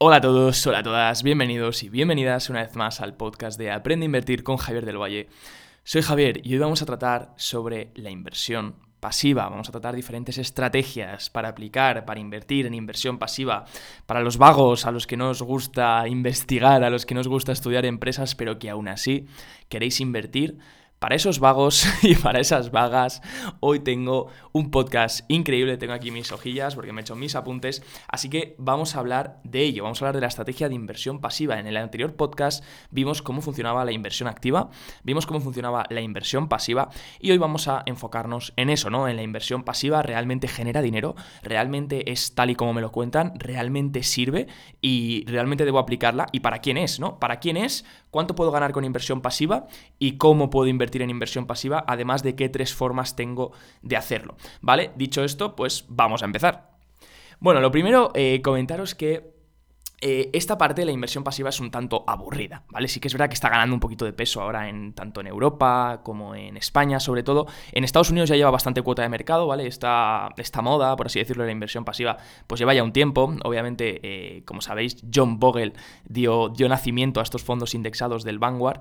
Hola a todos, hola a todas, bienvenidos y bienvenidas una vez más al podcast de Aprende a Invertir con Javier del Valle. Soy Javier y hoy vamos a tratar sobre la inversión pasiva. Vamos a tratar diferentes estrategias para aplicar, para invertir en inversión pasiva. Para los vagos, a los que no os gusta investigar, a los que no os gusta estudiar empresas, pero que aún así queréis invertir para esos vagos y para esas vagas, hoy tengo un podcast increíble. Tengo aquí mis hojillas porque me he hecho mis apuntes. Así que vamos a hablar de ello. Vamos a hablar de la estrategia de inversión pasiva. En el anterior podcast vimos cómo funcionaba la inversión activa, vimos cómo funcionaba la inversión pasiva y hoy vamos a enfocarnos en eso, ¿no? En la inversión pasiva realmente genera dinero, realmente es tal y como me lo cuentan, realmente sirve y realmente debo aplicarla. ¿Y para quién es, no? ¿Para quién es? ¿Cuánto puedo ganar con inversión pasiva? ¿Y cómo puedo invertir? En inversión pasiva, además de qué tres formas tengo de hacerlo. ¿Vale? Dicho esto, pues vamos a empezar. Bueno, lo primero, eh, comentaros que eh, esta parte de la inversión pasiva es un tanto aburrida, ¿vale? Sí que es verdad que está ganando un poquito de peso ahora en tanto en Europa como en España, sobre todo. En Estados Unidos ya lleva bastante cuota de mercado, ¿vale? Esta, esta moda, por así decirlo, de la inversión pasiva, pues lleva ya un tiempo. Obviamente, eh, como sabéis, John Bogle dio, dio nacimiento a estos fondos indexados del Vanguard.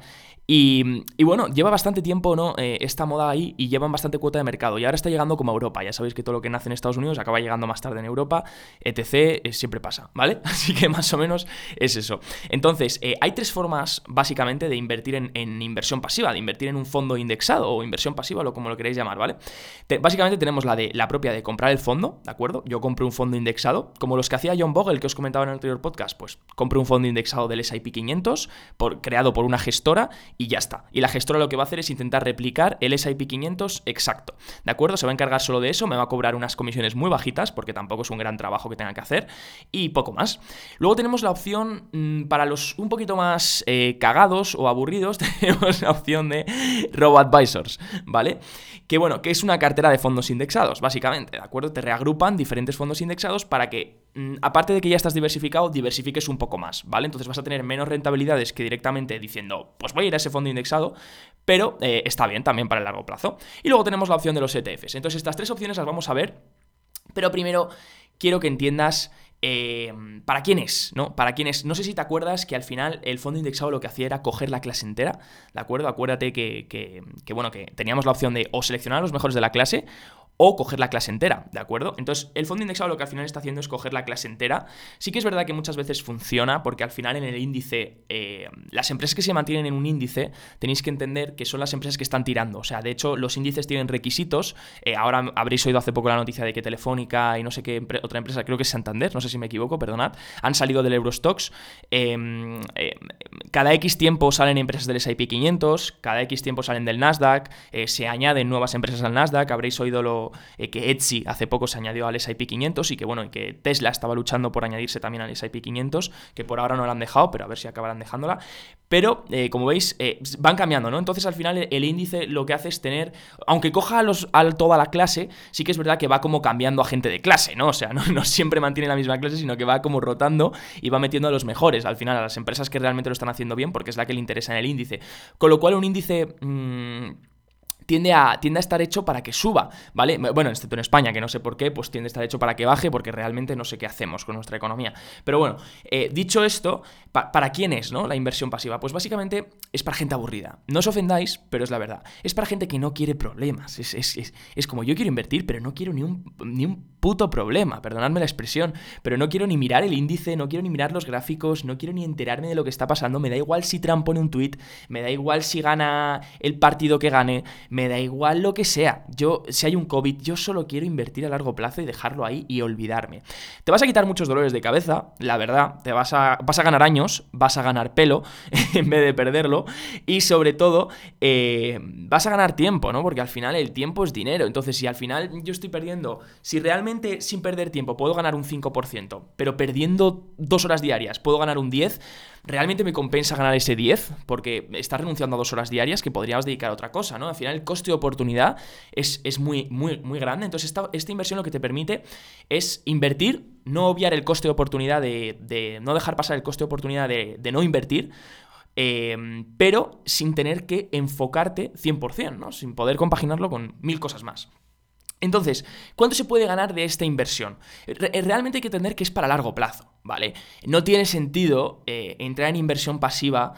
Y, bueno, lleva bastante tiempo, ¿no? Eh, esta moda ahí y llevan bastante cuota de mercado. Y ahora está llegando como a Europa. Ya sabéis que todo lo que nace en Estados Unidos acaba llegando más tarde en Europa, etc. siempre pasa, ¿vale? Así que más o menos es eso. Entonces, eh, hay tres formas básicamente de invertir en, inversión pasiva, de invertir en un fondo indexado o inversión pasiva, o como lo queréis llamar, ¿vale? básicamente tenemos la de la propia de comprar el fondo, ¿de acuerdo? Yo compro un fondo indexado, como los que hacía John Bogle, que os comentaba en el anterior podcast, pues compro un fondo indexado del S&P 500, por, creado por una gestora, y ya está. Y la gestora lo que va a hacer es intentar replicar el S&P 500 exacto, ¿de acuerdo? Se va a encargar solo de eso, me va a cobrar unas comisiones muy bajitas, porque tampoco es un gran trabajo que tenga que hacer, y poco más. Luego tenemos la opción, mm, para los un poquito más eh, cagados o aburridos, tenemos la opción de RoboAdvisors, ¿vale? Que bueno, que es una cartera de fondos indexados, básicamente, ¿de acuerdo? Te reagrupan diferentes fondos indexados para que, mm, aparte de que ya estás diversificado, diversifiques un poco más, ¿vale? Entonces vas a tener menos rentabilidades que directamente diciendo, pues voy a ir a ese fondo indexado, pero eh, está bien también para el largo plazo. Y luego tenemos la opción de los ETFs. Entonces estas tres opciones las vamos a ver, pero primero quiero que entiendas eh, ¿Para quién es? ¿No? ¿Para quién es? No sé si te acuerdas que al final el fondo indexado lo que hacía era coger la clase entera, ¿de acuerdo? Acuérdate que, que, bueno, que teníamos la opción de o seleccionar a los mejores de la clase o coger la clase entera, ¿de acuerdo? Entonces, el fondo indexado lo que al final está haciendo es coger la clase entera. Sí que es verdad que muchas veces funciona, porque al final en el índice, eh, las empresas que se mantienen en un índice, tenéis que entender que son las empresas que están tirando. O sea, de hecho, los índices tienen requisitos. Eh, ahora habréis oído hace poco la noticia de que Telefónica y no sé qué otra empresa, creo que es Santander, no sé si me equivoco, perdonad, han salido del Eurostox. Em, em, cada X tiempo salen empresas del S&P 500, cada X tiempo salen del Nasdaq, eh, se añaden nuevas empresas al Nasdaq, habréis oído lo eh, que Etsy hace poco se añadió al S&P 500 y que bueno, y que Tesla estaba luchando por añadirse también al S&P 500, que por ahora no la han dejado, pero a ver si acabarán dejándola. Pero, eh, como veis, eh, van cambiando, ¿no? Entonces, al final, el, índice lo que hace es tener, aunque coja a, los, a toda la clase, sí que es verdad que va como cambiando a gente de clase, ¿no? O sea, no, no, siempre mantiene la misma clase, sino que va como rotando y va metiendo a los mejores, al final, a las empresas que realmente lo están haciendo bien, porque es la que le interesa en el índice. Con lo cual, un índice... Mmm, tiende a, tiende a estar hecho para que suba, ¿vale? Bueno, excepto en España, que no sé por qué, pues tiende a estar hecho para que baje, porque realmente no sé qué hacemos con nuestra economía. Pero bueno, eh, dicho esto, ¿para quién es, no? La inversión pasiva. Pues básicamente es para gente aburrida. No os ofendáis, pero es la verdad. Es para gente que no quiere problemas. Es, es, como yo quiero invertir, pero no quiero ni un, ni un puto problema, perdonadme la expresión, pero no quiero ni mirar el índice, no quiero ni mirar los gráficos, no quiero ni enterarme de lo que está pasando, me da igual si Trump pone un tweet, me da igual si gana el partido que gane, me da igual lo que sea. Yo, si hay un COVID, yo solo quiero invertir a largo plazo y dejarlo ahí y olvidarme. Te vas a quitar muchos dolores de cabeza, la verdad, te vas a, vas a ganar años, vas a ganar pelo en vez de perderlo y sobre todo eh, vas a ganar tiempo, ¿no? Porque al final el tiempo es dinero, entonces si al final yo estoy perdiendo, si realmente sin perder tiempo puedo ganar un 5%, pero perdiendo dos horas diarias puedo ganar un 10%, ¿realmente me compensa ganar ese 10? Porque estás renunciando a dos horas diarias que podrías dedicar a otra cosa, ¿no? Al final el coste de oportunidad es, es muy, muy, muy grande. Entonces esta, esta, inversión lo que te permite es invertir, no obviar el coste de oportunidad de, no dejar pasar el coste de oportunidad de, no invertir, em, pero sin tener que enfocarte 100%, ¿no? Sin poder compaginarlo con mil cosas más. Entonces, ¿cuánto se puede ganar de esta inversión? Realmente hay que entender que es para largo plazo. ¿vale? No tiene sentido eh, entrar en inversión pasiva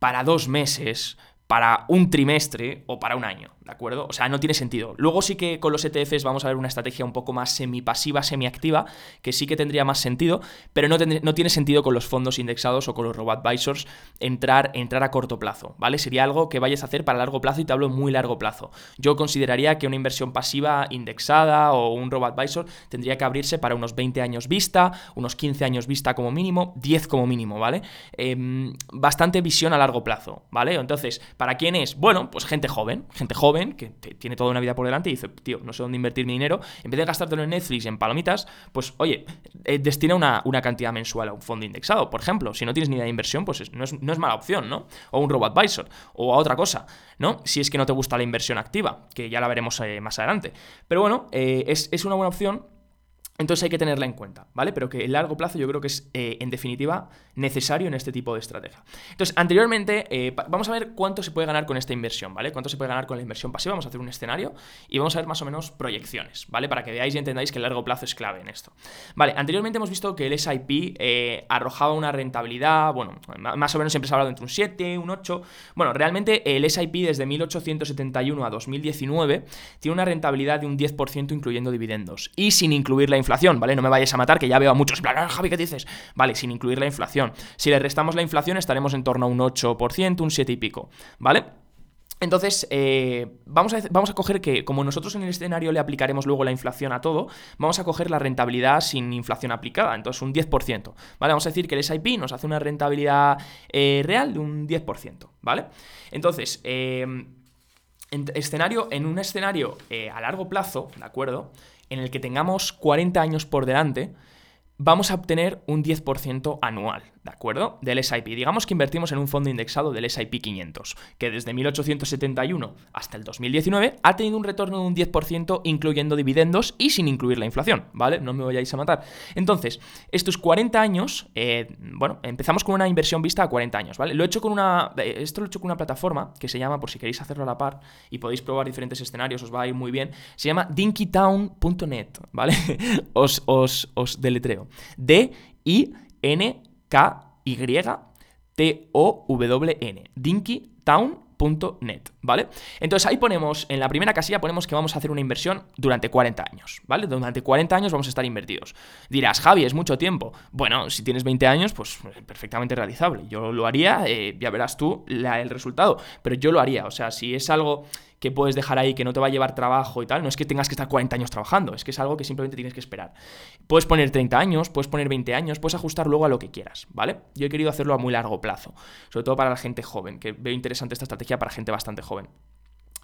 para dos meses, para un trimestre o para un año, ¿de acuerdo? O sea, no tiene sentido. Luego sí que con los ETFs vamos a ver una estrategia un poco más semipasiva, semiactiva, que sí que tendría más sentido, pero no, no tiene sentido con los fondos indexados o con los robo-advisors entrar, entrar a corto plazo, ¿vale? Sería algo que vayas a hacer para largo plazo y te hablo muy largo plazo. Yo consideraría que una inversión pasiva indexada o un robo-advisor tendría que abrirse para unos 20 años vista, unos 15 años vista como mínimo, 10 como mínimo, ¿vale? Em, bastante visión a largo plazo, ¿vale? Entonces, ¿Para quién es? Bueno, pues gente joven, gente joven que tiene toda una vida por delante y dice, tío, no sé dónde invertir mi dinero. En vez de gastártelo en Netflix, en palomitas, pues oye, eh, destina una, cantidad mensual a un fondo indexado, por ejemplo. Si no tienes ni idea de inversión, pues no, es, mala opción, ¿no? O un robo advisor, o a otra cosa, ¿no? Si es que no te gusta la inversión activa, que ya la veremos eh, más adelante. Pero bueno, eh, es, es una buena opción entonces hay que tenerla en cuenta, ¿vale? Pero que el largo plazo yo creo que es, eh, en definitiva, necesario en este tipo de estrategia. Entonces, anteriormente, eh, vamos a ver cuánto se puede ganar con esta inversión, ¿vale? Cuánto se puede ganar con la inversión pasiva. Vamos a hacer un escenario y vamos a ver más o menos proyecciones, ¿vale? Para que veáis y entendáis que el largo plazo es clave en esto. Vale, anteriormente hemos visto que el SIP eh, arrojaba una rentabilidad, bueno, más o menos siempre se ha hablado entre un 7, un 8. Bueno, realmente el SIP desde 1871 a 2019 tiene una rentabilidad de un 10% incluyendo dividendos y sin incluir la inflación, ¿vale? No me vayas a matar, que ya veo a muchos, plan, ah, Javi, ¿qué dices? Vale, sin incluir la inflación. Si le restamos la inflación, estaremos en torno a un 8%, un 7 y pico, ¿vale? Entonces, eh, vamos, a, vamos a coger que, como nosotros en el escenario le aplicaremos luego la inflación a todo, vamos a coger la rentabilidad sin inflación aplicada, entonces un 10%. ¿vale? Vamos a decir que el SIP nos hace una rentabilidad eh, real de un 10%, ¿vale? Entonces, eh, en, escenario, en un escenario a largo plazo, ¿de acuerdo? En el que tengamos 40 años por delante, vamos a obtener un 10% anual. ¿De acuerdo? Del SIP. Digamos que invertimos en un fondo indexado del SIP 500, que desde 1871 hasta el 2019 ha tenido un retorno de un 10% incluyendo dividendos y sin incluir la inflación, ¿vale? No me vayáis a matar. Entonces, estos 40 años, eh, bueno, empezamos con una inversión vista a 40 años, ¿vale? Lo he hecho con una, eh, esto lo he hecho con una plataforma que se llama, por si queréis hacerlo a la par y podéis probar diferentes escenarios, os va a ir muy bien, se llama dinkytown.net, ¿vale? os, os, os deletreo. D-I-N K-Y-T-O-W-N. DinkyTown.net, ¿vale? Entonces ahí ponemos, en la primera casilla ponemos que vamos a hacer una inversión durante 40 años, ¿vale? Durante 40 años vamos a estar invertidos. Dirás, Javi, es mucho tiempo. Bueno, si tienes 20 años, pues perfectamente realizable. Yo lo haría, eh, ya verás tú el resultado, pero yo lo haría. O sea, si es algo que puedes dejar ahí, que no te va a llevar trabajo y tal, no es que tengas que estar 40 años trabajando, es que es algo que simplemente tienes que esperar. Puedes poner 30 años, puedes poner 20 años, puedes ajustar luego a lo que quieras, ¿vale? Yo he querido hacerlo a muy largo plazo, sobre todo para la gente joven, que veo interesante esta estrategia para gente bastante joven.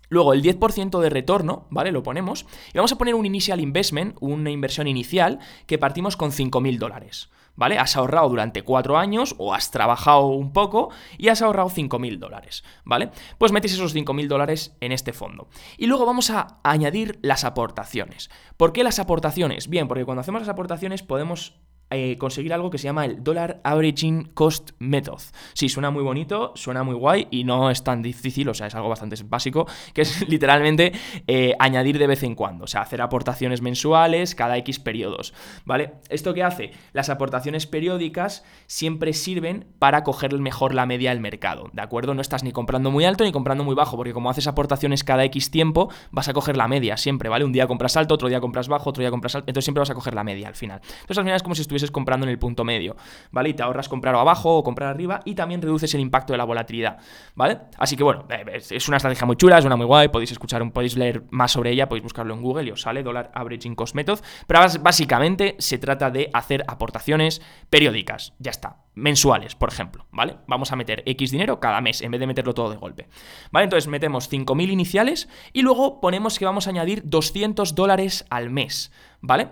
Luego el 10% de retorno, ¿vale? Lo ponemos. Y vamos a poner un initial investment, una inversión inicial, que partimos con 5.000 dólares. ¿Vale? Has ahorrado durante cuatro años o has trabajado un poco y has ahorrado 5.000 dólares, ¿vale? Pues metes esos 5.000 dólares en este fondo. Y luego vamos a añadir las aportaciones. ¿Por qué las aportaciones? Bien, porque cuando hacemos las aportaciones podemos eh, conseguir algo que se llama el Dollar Averaging Cost Method. Sí, suena muy bonito, suena muy guay y no es tan difícil, o sea, es algo bastante básico, que es literalmente eh, añadir de vez en cuando, o sea, hacer aportaciones mensuales cada X periodos, ¿vale? ¿Esto qué hace? Las aportaciones periódicas siempre sirven para coger mejor la media del mercado, ¿de acuerdo? No estás ni comprando muy alto ni comprando muy bajo, porque como haces aportaciones cada X tiempo, vas a coger la media siempre, ¿vale? Un día compras alto, otro día compras bajo, otro día compras alto, entonces siempre vas a coger la media al final. Entonces al final es como si estuvieses comprando en el punto medio, ¿vale? Y te ahorras comprar abajo o comprar arriba y también reduces el impacto de la volatilidad, ¿vale? Así que bueno, eh, es una estrategia muy chula, es una muy guay, podéis escuchar, podéis leer más sobre ella, podéis buscarlo en Google y os sale Dollar Averaging Cost Method, pero básicamente se trata de hacer aportaciones periódicas, ya está, mensuales, por ejemplo, ¿vale? Vamos a meter X dinero cada mes en vez de meterlo todo de golpe, ¿vale? Entonces metemos 5.000 iniciales y luego ponemos que vamos a añadir 200 dólares al mes, ¿vale?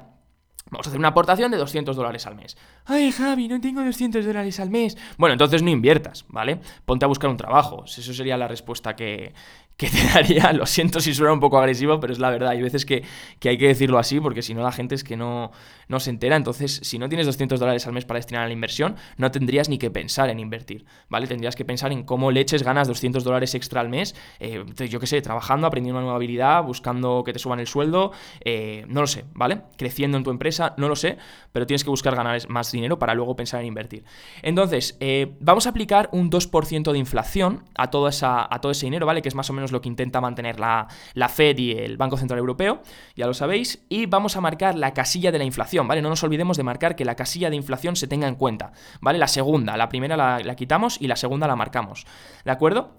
Vamos a hacer una aportación de 200 dólares al mes. Ay, Javi, no tengo 200 dólares al mes. Bueno, entonces no inviertas, ¿vale? Ponte a buscar un trabajo. Eso sería la respuesta que, que te daría, lo siento si suena un poco agresivo, pero es la verdad, hay veces que, hay que decirlo así porque si no la gente es que no, no se entera, entonces si no tienes 200 dólares al mes para destinar a la inversión, no tendrías ni que pensar en invertir, ¿vale? Tendrías que pensar en cómo leches ganas 200 dólares extra al mes, eh, yo qué sé, trabajando, aprendiendo una nueva habilidad, buscando que te suban el sueldo, eh, no lo sé, ¿vale? Creciendo en tu empresa, no lo sé, pero tienes que buscar ganar más dinero para luego pensar en invertir. Entonces, eh, vamos a aplicar un 2% de inflación a, toda esa, a todo ese dinero, ¿vale? Que es más o menos lo que intenta mantener la, la Fed y el Banco Central Europeo, ya lo sabéis, y vamos a marcar la casilla de la inflación, ¿vale? No nos olvidemos de marcar que la casilla de inflación se tenga en cuenta, ¿vale? La segunda, la primera la, quitamos y la segunda la marcamos, ¿de acuerdo?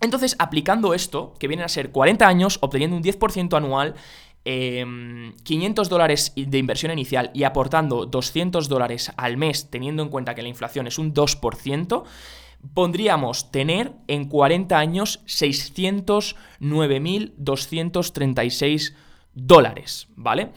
Entonces, aplicando esto, que vienen a ser 40 años, obteniendo un 10% anual, 500 em, dólares de inversión inicial y aportando 200 dólares al mes, teniendo en cuenta que la inflación es un 2%, pondríamos tener en 40 años 609.236 dólares, ¿vale?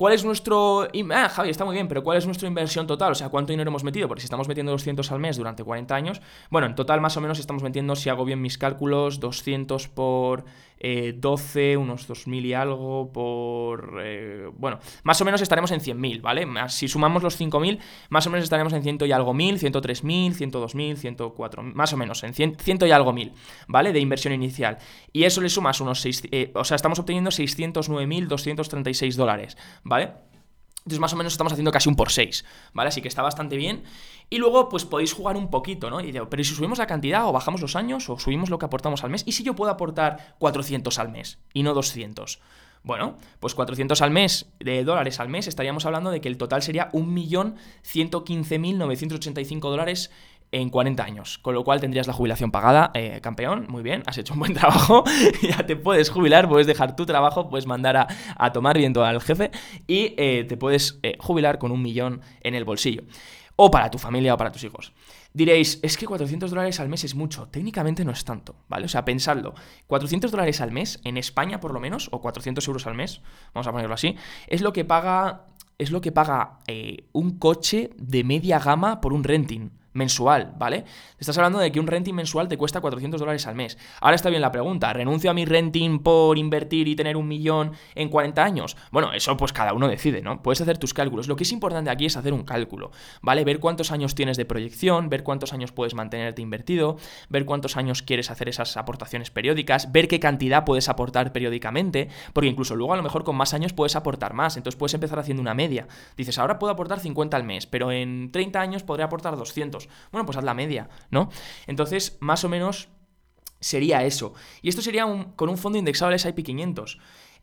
¿Cuál es nuestro... Ah, Javi, está muy bien, pero ¿cuál es nuestra inversión total? O sea, ¿cuánto dinero hemos metido? Porque si estamos metiendo 200 al mes durante 40 años, bueno, en total más o menos estamos metiendo, si hago bien mis cálculos, 200 por 12, eh, unos 2.000 y algo por... Eh, bueno, más o menos estaremos en 100.000, ¿vale? Si sumamos los 5.000, más o menos estaremos en 100 y algo mil, 103.000, 102.000, 104, más o menos, en 100, y algo mil, ¿vale? De inversión inicial. Y eso le sumas unos 6... Eh, o sea, estamos obteniendo 609.236 dólares, ¿vale? Entonces más o menos estamos haciendo casi un por 6, ¿vale? Así que está bastante bien. Y luego pues podéis jugar un poquito, ¿no? Y digo, pero si subimos la cantidad o bajamos los años o subimos lo que aportamos al mes, ¿y si yo puedo aportar 400 al mes y no 200? Bueno, pues 400 al mes de dólares al mes estaríamos hablando de que el total sería 1.115.985 dólares en 40 años, con lo cual tendrías la jubilación pagada, eh, campeón, muy bien, has hecho un buen trabajo, ya te puedes jubilar, puedes dejar tu trabajo, puedes mandar a, tomar viento al jefe y eh, te puedes eh, jubilar con un millón en el bolsillo, o para tu familia o para tus hijos. Diréis, es que 400 dólares al mes es mucho, técnicamente no es tanto, ¿vale? O sea, pensadlo, 400 dólares al mes, en España por lo menos, o 400 euros al mes, vamos a ponerlo así, es lo que paga, es lo que paga un coche de media gama por un renting mensual, ¿vale? Estás hablando de que un renting mensual te cuesta 400 dólares al mes. Ahora está bien la pregunta, ¿renuncio a mi renting por invertir y tener un millón en 40 años? Bueno, eso pues cada uno decide, ¿no? Puedes hacer tus cálculos. Lo que es importante aquí es hacer un cálculo, ¿vale? Ver cuántos años tienes de proyección, ver cuántos años puedes mantenerte invertido, ver cuántos años quieres hacer esas aportaciones periódicas, ver qué cantidad puedes aportar periódicamente, porque incluso luego a lo mejor con más años puedes aportar más, entonces puedes empezar haciendo una media. Dices, ahora puedo aportar 50 al mes, pero en 30 años podré aportar 200. Bueno, pues haz la media, ¿no? Entonces, más o menos sería eso. Y esto sería con un fondo indexado al S&P 500.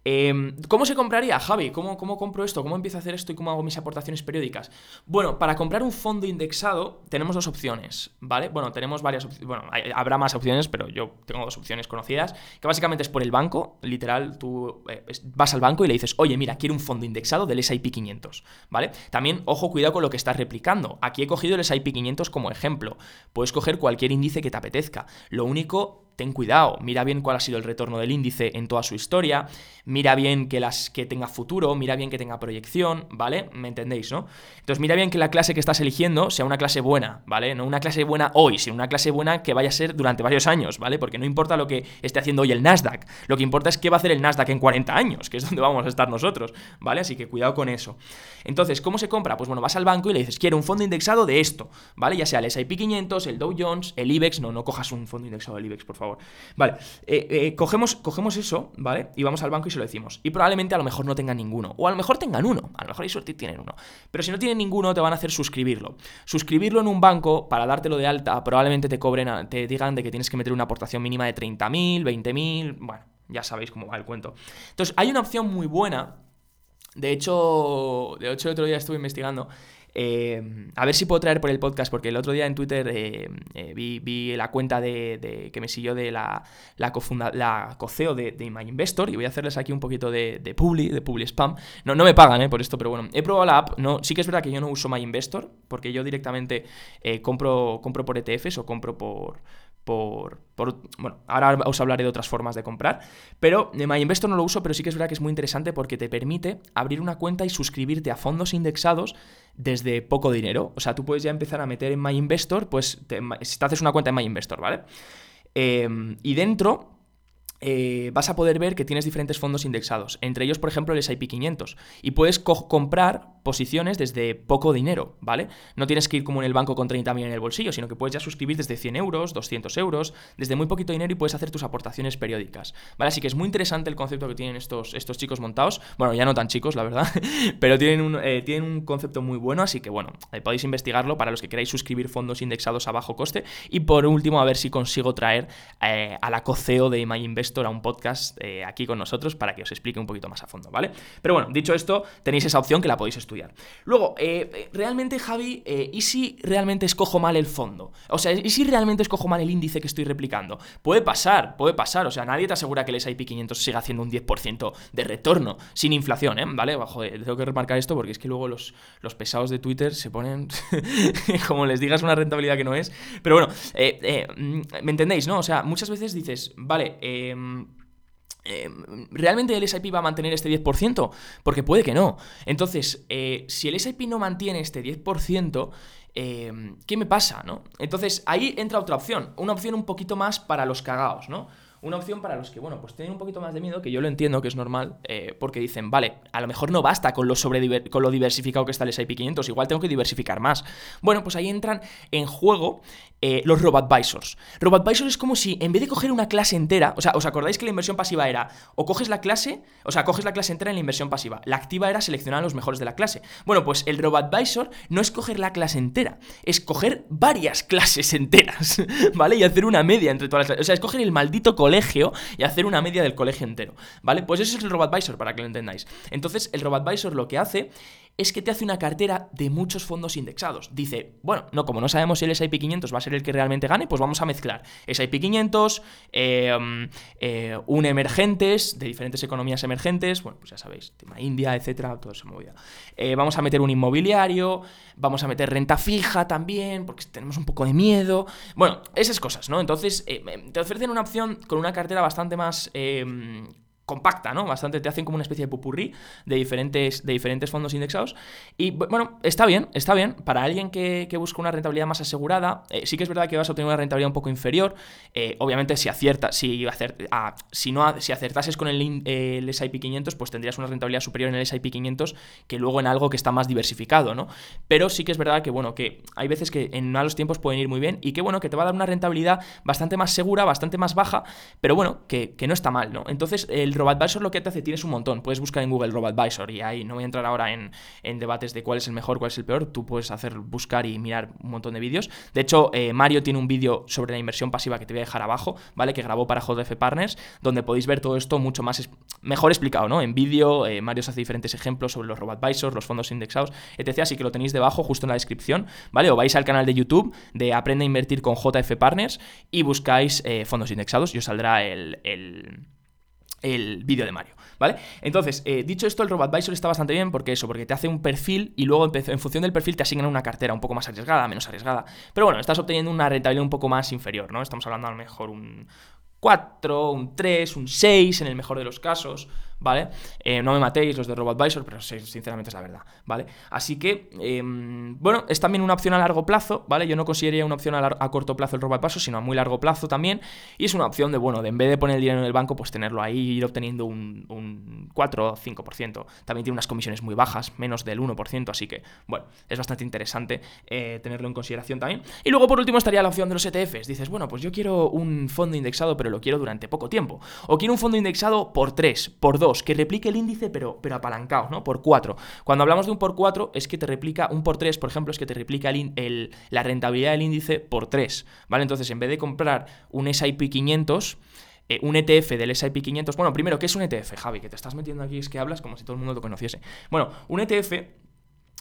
Em, ¿Cómo se compraría, Javi? ¿Cómo, ¿Cómo, compro esto? ¿Cómo empiezo a hacer esto y cómo hago mis aportaciones periódicas? Bueno, para comprar un fondo indexado tenemos dos opciones, ¿vale? Bueno, tenemos varias opciones, bueno, habrá más opciones, pero yo tengo dos opciones conocidas, que básicamente es por el banco, literal, tú eh, vas al banco y le dices, oye, mira, quiero un fondo indexado del S&P 500, ¿vale? También, ojo, cuidado con lo que estás replicando. Aquí he cogido el S&P 500 como ejemplo. Puedes coger cualquier índice que te apetezca. Lo único ten cuidado, mira bien cuál ha sido el retorno del índice en toda su historia, mira bien que, las, que tenga futuro, mira bien que tenga proyección, ¿vale? ¿Me entendéis, no? Entonces mira bien que la clase que estás eligiendo sea una clase buena, ¿vale? No una clase buena hoy, sino una clase buena que vaya a ser durante varios años, ¿vale? Porque no importa lo que esté haciendo hoy el Nasdaq, lo que importa es qué va a hacer el Nasdaq en 40 años, que es donde vamos a estar nosotros, ¿vale? Así que cuidado con eso. Entonces, ¿cómo se compra? Pues bueno, vas al banco y le dices, quiero un fondo indexado de esto, ¿vale? Ya sea el S&P 500, el Dow Jones, el IBEX, no, no cojas un fondo indexado del IBEX, por favor. Vale, eh, eh, cogemos, cogemos eso, ¿vale? Y vamos al banco y se lo decimos. Y probablemente a lo mejor no tengan ninguno. O a lo mejor tengan uno. A lo mejor hay suerte tienen uno. Pero si no tienen ninguno, te van a hacer suscribirlo. Suscribirlo en un banco, para dártelo de alta, probablemente te cobren, te digan de que tienes que meter una aportación mínima de 30.000, 20.000. Bueno, ya sabéis cómo va el cuento. Entonces, hay una opción muy buena. De hecho, de hecho el otro día estuve investigando eh, a ver si puedo traer por el podcast, porque el otro día en Twitter eh, eh, vi, la cuenta de, que me siguió de la, la, la coceo de, de MyInvestor y voy a hacerles aquí un poquito de, de publi, de publi spam. No, no me pagan por esto, pero bueno, he probado la app. No, sí que es verdad que yo no uso MyInvestor, porque yo directamente compro, compro por ETFs o compro por por, Bueno, ahora os hablaré de otras formas de comprar, pero MyInvestor no lo uso, pero sí que es verdad que es muy interesante porque te permite abrir una cuenta y suscribirte a fondos indexados desde poco dinero. O sea, tú puedes ya empezar a meter en MyInvestor, pues si te haces una cuenta en MyInvestor, ¿vale? Em, y dentro eh, vas a poder ver que tienes diferentes fondos indexados, entre ellos, por ejemplo, el S&P 500, y puedes comprar posiciones desde poco dinero, ¿vale? No tienes que ir como en el banco con 30.000 en el bolsillo, sino que puedes ya suscribir desde 100 euros, 200 euros, desde muy poquito dinero y puedes hacer tus aportaciones periódicas, ¿vale? Así que es muy interesante el concepto que tienen estos, estos chicos montados, bueno, ya no tan chicos, la verdad, pero tienen un, eh, tienen un concepto muy bueno, así que bueno, eh, podéis investigarlo para los que queráis suscribir fondos indexados a bajo coste, y por último, a ver si consigo traer a la coceo de MyInvest a un podcast eh, aquí con nosotros para que os explique un poquito más a fondo, ¿vale? Pero bueno, dicho esto, tenéis esa opción que la podéis estudiar. Luego, eh, eh, realmente, Javi, ¿y si realmente escojo mal el fondo? O sea, ¿y si realmente escojo mal el índice que estoy replicando? Puede pasar, puede pasar. O sea, nadie te asegura que el S&P 500 siga haciendo un 10% de retorno sin inflación, ¿eh? ¿Vale? Bajo, tengo que remarcar esto porque es que luego los, los pesados de Twitter se ponen como les digas una rentabilidad que no es. Pero bueno, mm, ¿me entendéis, no? O sea, muchas veces dices, vale, eh, Em, em, ¿Realmente el SIP va a mantener este 10%? Porque puede que no. Entonces, eh, si el SIP no mantiene este 10%, em, ¿qué me pasa? ¿no? Entonces, ahí entra otra opción. Una opción un poquito más para los cagados, ¿no? Una opción para los que, bueno, pues tienen un poquito más de miedo, que yo lo entiendo, que es normal, eh, porque dicen, vale, a lo mejor no basta con lo, sobre con lo diversificado que está el S&P 500, igual tengo que diversificar más. Bueno, pues ahí entran en juego eh, los robo-advisors. Robo-advisors es como si, en vez de coger una clase entera, o sea, ¿os acordáis que la inversión pasiva era, o coges la clase, o sea, coges la clase entera en la inversión pasiva, la activa era seleccionar a los mejores de la clase. Bueno, pues el robo-advisor no es coger la clase entera, es coger varias clases enteras, ¿vale? Y hacer una media entre todas las clases. O sea, es coger el maldito colegio y hacer una media del colegio entero, ¿vale? Pues eso es el robo-advisor, para que lo entendáis. Entonces, el robo-advisor lo que hace es que te hace una cartera de muchos fondos indexados. Dice, bueno, no, como no sabemos si el S&P 500 va a ser el que realmente gane, pues vamos a mezclar S&P 500, eh, eh, un emergentes, de diferentes economías emergentes, bueno, pues ya sabéis, tema India, etcétera, todo eso movida. Eh, vamos a meter un inmobiliario, vamos a meter renta fija también, porque tenemos un poco de miedo. Bueno, esas cosas, ¿no? Entonces, te ofrecen una opción con una cartera bastante más compacta, ¿no? Bastante, te hacen como una especie de pupurrí de diferentes, de diferentes fondos indexados. Y bueno, está bien, está bien. Para alguien que, busca una rentabilidad más asegurada, eh, sí que es verdad que vas a obtener una rentabilidad un poco inferior. Eh, obviamente, si aciertas, si, ah, si, no, acertases con el, el SIP 500, pues tendrías una rentabilidad superior en el SIP 500 que luego en algo que está más diversificado, ¿no? Pero sí que es verdad que, bueno, que hay veces que en malos tiempos pueden ir muy bien y que, bueno, que te va a dar una rentabilidad bastante más segura, bastante más baja, pero bueno, que, que no está mal, ¿no? Entonces, el RoboAdvisor lo que te hace, tienes un montón. Puedes buscar en Google RoboAdvisor y ahí no voy a entrar ahora en, debates de cuál es el mejor, cuál es el peor. Tú puedes hacer, buscar y mirar un montón de vídeos. De hecho, eh, Mario tiene un vídeo sobre la inversión pasiva que te voy a dejar abajo, ¿vale? Que grabó para JF Partners, donde podéis ver todo esto mucho más, mejor explicado, ¿no? En vídeo, eh, Mario os hace diferentes ejemplos sobre los RoboAdvisors, los fondos indexados, etc. Así que lo tenéis debajo, justo en la descripción, ¿vale? O vais al canal de YouTube de Aprende a Invertir con JF Partners y buscáis eh, fondos indexados y os saldrá el vídeo de Mario, ¿vale? Entonces, eh, dicho esto, el RoboAdvisor está bastante bien porque eso, porque te hace un perfil y luego en función del perfil te asignan una cartera un poco más arriesgada, menos arriesgada. Pero bueno, estás obteniendo una rentabilidad un poco más inferior, ¿no? Estamos hablando a lo mejor un 4, un 3, un 6 en el mejor de los casos, ¿vale? Eh, no me matéis los de RoboAdvisor, pero sinceramente es la verdad, ¿vale? Así que, em, bueno, es también una opción a largo plazo, ¿vale? Yo no consideraría una opción a, corto plazo el RoboAdvisor, sino a muy largo plazo también, y es una opción de, bueno, de en vez de poner el dinero en el banco, pues tenerlo ahí y ir obteniendo un, un 4 o 5%. También tiene unas comisiones muy bajas, menos del 1%, así que, bueno, es bastante interesante eh, tenerlo en consideración también. Y luego, por último, estaría la opción de los ETFs. Dices, bueno, pues yo quiero un fondo indexado, pero lo quiero durante poco tiempo. O quiero un fondo indexado por 3, por 2, que replique el índice, pero, pero apalancado, ¿no? Por 4. Cuando hablamos de un por 4, es que te replica, un por 3, por ejemplo, es que te replica el, la rentabilidad del índice por 3, ¿vale? Entonces, en vez de comprar un SIP 500, eh, un ETF del SIP 500. Bueno, primero, ¿qué es un ETF, Javi? Que te estás metiendo aquí, es que hablas como si todo el mundo lo conociese. Bueno, un ETF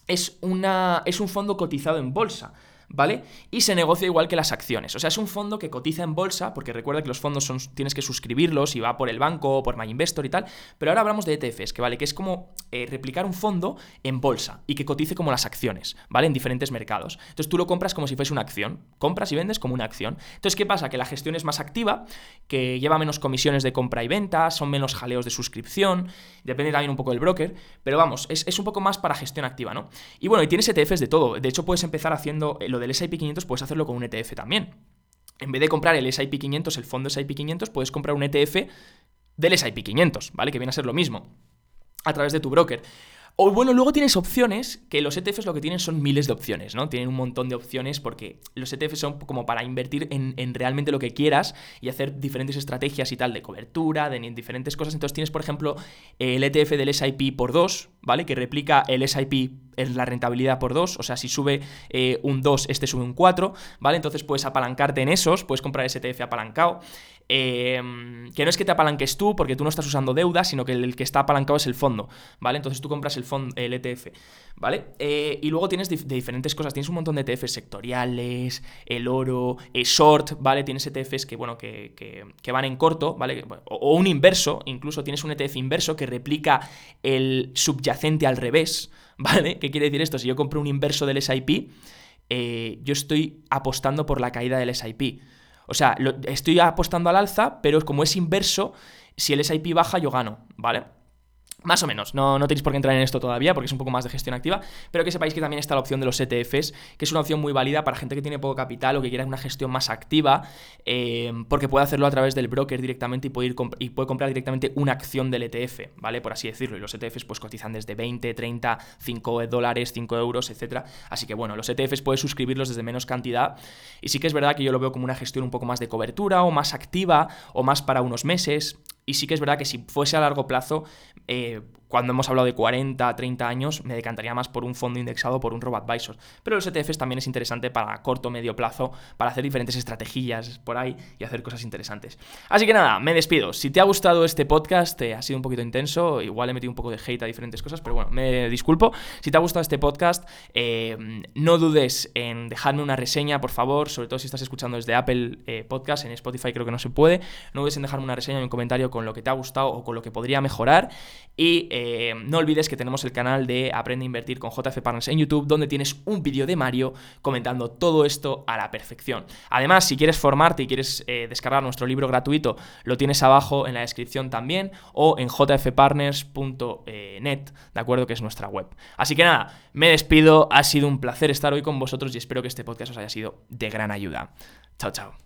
es, una, es un fondo cotizado en bolsa. ¿Vale? Y se negocia igual que las acciones. O sea, es un fondo que cotiza en bolsa, porque recuerda que los fondos son, tienes que suscribirlos y va por el banco, por MyInvestor y tal. Pero ahora hablamos de ETFs, que vale, que es como eh, replicar un fondo en bolsa y que cotice como las acciones, ¿vale? En diferentes mercados. Entonces tú lo compras como si fuese una acción. Compras y vendes como una acción. Entonces, ¿qué pasa? Que la gestión es más activa, que lleva menos comisiones de compra y venta, son menos jaleos de suscripción, depende también un poco del broker, pero vamos, es, es un poco más para gestión activa, ¿no? Y bueno, y tienes ETFs de todo. De hecho, puedes empezar haciendo del S&P 500 puedes hacerlo con un ETF también. en vez de comprar el SIP 500, el fondo SIP 500, puedes comprar un ETF del SIP 500, ¿vale? Que viene a ser lo mismo, a través de tu broker. O bueno, luego tienes opciones, que los ETFs lo que tienen son miles de opciones, ¿no? Tienen un montón de opciones porque los ETFs son como para invertir en, realmente lo que quieras y hacer diferentes estrategias y tal de cobertura, de diferentes cosas. Entonces tienes, por ejemplo, el ETF del SIP por 2, ¿vale? Que replica el SIP en la rentabilidad por 2, o sea, si sube eh, un 2, este sube un 4, ¿vale? Entonces puedes apalancarte en esos, puedes comprar ese ETF apalancado. Em, que no es que te apalanques tú porque tú no estás usando deuda, sino que el, que está apalancado es el fondo, ¿vale? Entonces tú compras el, fondo, el ETF, ¿vale? Eh, y luego tienes de diferentes cosas, tienes un montón de ETFs sectoriales, el oro, el short, ¿vale? Tienes ETFs que, bueno, que, que, van en corto, ¿vale? O, un inverso, incluso tienes un ETF inverso que replica el subyacente al revés, ¿vale? ¿Qué quiere decir esto? Si yo compro un inverso del SIP, eh, yo estoy apostando por la caída del SIP. O sea, estoy apostando al alza, pero como es inverso, si el SIP baja, yo gano, ¿vale? Más o menos, no, no tenéis por qué entrar en esto todavía porque es un poco más de gestión activa, pero que sepáis que también está la opción de los ETFs, que es una opción muy válida para gente que tiene poco capital o que quiera una gestión más activa, eh, porque puede hacerlo a través del broker directamente y puede, y puede comprar directamente una acción del ETF, ¿vale? Por así decirlo. Y los ETFs pues cotizan desde 20, 30, 5 dólares, 5 euros, etc. Así que bueno, los ETFs puedes suscribirlos desde menos cantidad y sí que es verdad que yo lo veo como una gestión un poco más de cobertura o más activa o más para unos meses. Y sí que es verdad que si fuese a largo plazo, eh, cuando hemos hablado de 40, 30 años, me decantaría más por un fondo indexado, por un robo-advisor. Pero los ETFs también es interesante para corto, medio plazo, para hacer diferentes estrategias por ahí y hacer cosas interesantes. Así que nada, me despido. Si te ha gustado este podcast, eh, ha sido un poquito intenso, igual he metido un poco de hate a diferentes cosas, pero bueno, me disculpo. Si te ha gustado este podcast, eh, no dudes en dejarme una reseña, por favor, sobre todo si estás escuchando desde Apple Podcast, en Spotify creo que no se puede. No dudes en dejarme una reseña y un comentario con lo que te ha gustado o con lo que podría mejorar. Y eh, no olvides que tenemos el canal de Aprende a Invertir con JF Partners en YouTube, donde tienes un vídeo de Mario comentando todo esto a la perfección. Además, si quieres formarte y quieres eh, descargar nuestro libro gratuito, lo tienes abajo en la descripción también o en jfpartners.net, ¿de acuerdo? Que es nuestra web. Así que nada, me despido, ha sido un placer estar hoy con vosotros y espero que este podcast os haya sido de gran ayuda. Chao, chao.